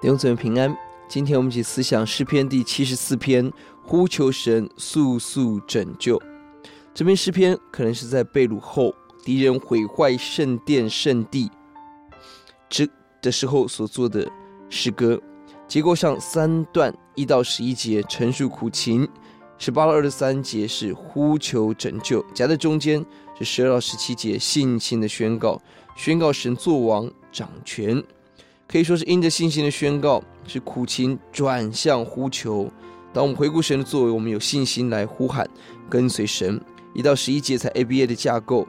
弟兄姊妹平安，今天我们一起思想诗篇第七十四篇，呼求神速速拯救。这篇诗篇可能是在被掳后，敌人毁坏圣殿圣地之的时候所做的诗歌。结构上三段一到十一节陈述苦情，十八到二十三节是呼求拯救，夹在中间是十二到十七节信心的宣告，宣告神作王掌权，可以说是因着信心的宣告，是苦情转向呼求。当我们回顾神的作为，我们有信心来呼喊跟随神。一到十一节才 ABA 的架构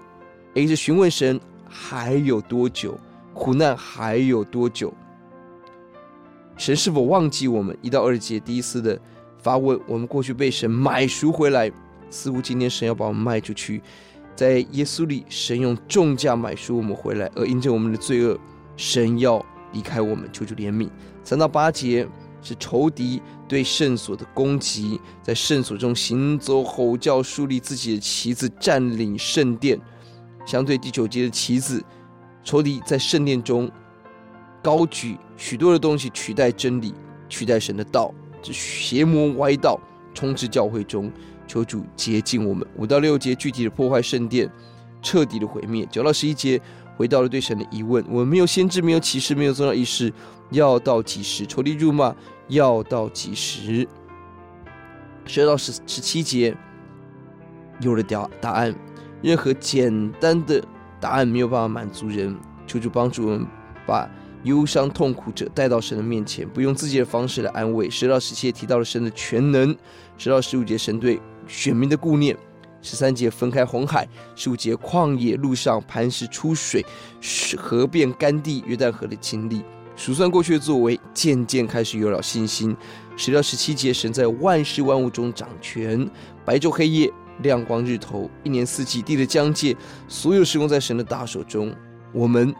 ，A 是询问神还有多久，苦难还有多久。神是否忘记我们？一到二节，第一次的发问：我们过去被神买赎回来，似乎今天神要把我们卖出去。在耶稣里，神用重价买赎我们回来，而因着我们的罪恶，神要离开我们，求主怜悯。三到八节是仇敌对圣所的攻击，在圣所中行走、吼叫、树立自己的旗子，占领圣殿。相对第九节的旗子，仇敌在圣殿中。高举许多的东西，取代真理，取代神的道，这邪魔歪道充斥教会中，求主洁净我们。五到六节具体的破坏圣殿，彻底的毁灭。九到十一节回到了对神的疑问：我们没有先知，没有启示，没有宗教仪式，要到几时？仇敌辱骂，要到几时？十二到十十七节有了答答案，任何简单的答案没有办法满足人，求主帮助我们把。忧伤痛苦者带到神的面前，不用自己的方式来安慰。十到十七节提到了神的全能，十到十五节神对选民的顾念，十三节分开红海，十五节旷野路上磐石出水，河变干地，约旦河的经历，数算过去的作为，渐渐开始有了信心。十到十七节神在万事万物中掌权，白昼黑夜，亮光日头，一年四季，地的疆界，所有事工在神的大手中。我们。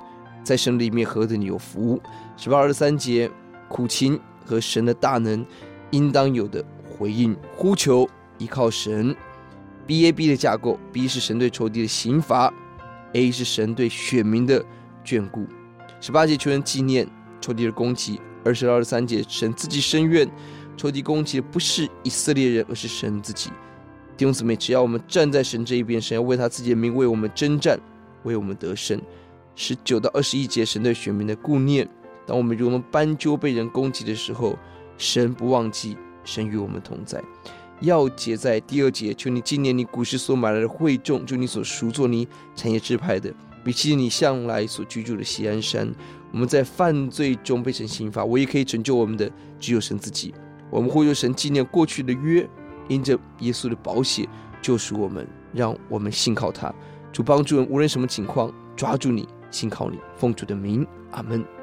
在神里面何等有福！十八二十三节，苦情和神的大能应当有的回应，呼求依靠神。B A B 的架构，B 是神对仇敌的刑罚，A 是神对选民的眷顾。十八节求人纪念仇敌的攻击，二十到二十三节神自己伸冤，仇敌攻击的不是以色列人，而是神自己。弟兄姊妹，只要我们站在神这一边，神要为他自己的名为我们征战，为我们得胜。十九到二十一节，神对选民的顾念。当我们如同斑鸠被人攻击的时候，神不忘记，神与我们同在。要结在第二节，求你纪念你古时所买来的会众，就你所赎作你产业支派的，比起你向来所居住的锡安山。我们在犯罪中被神刑罚，唯一可以拯救我们的，只有神自己。我们呼求神纪念过去的约，因着耶稣的宝血救赎我们，让我们信靠他。主帮助人，无论什么情况，抓住你。信靠你，奉主的名，阿门。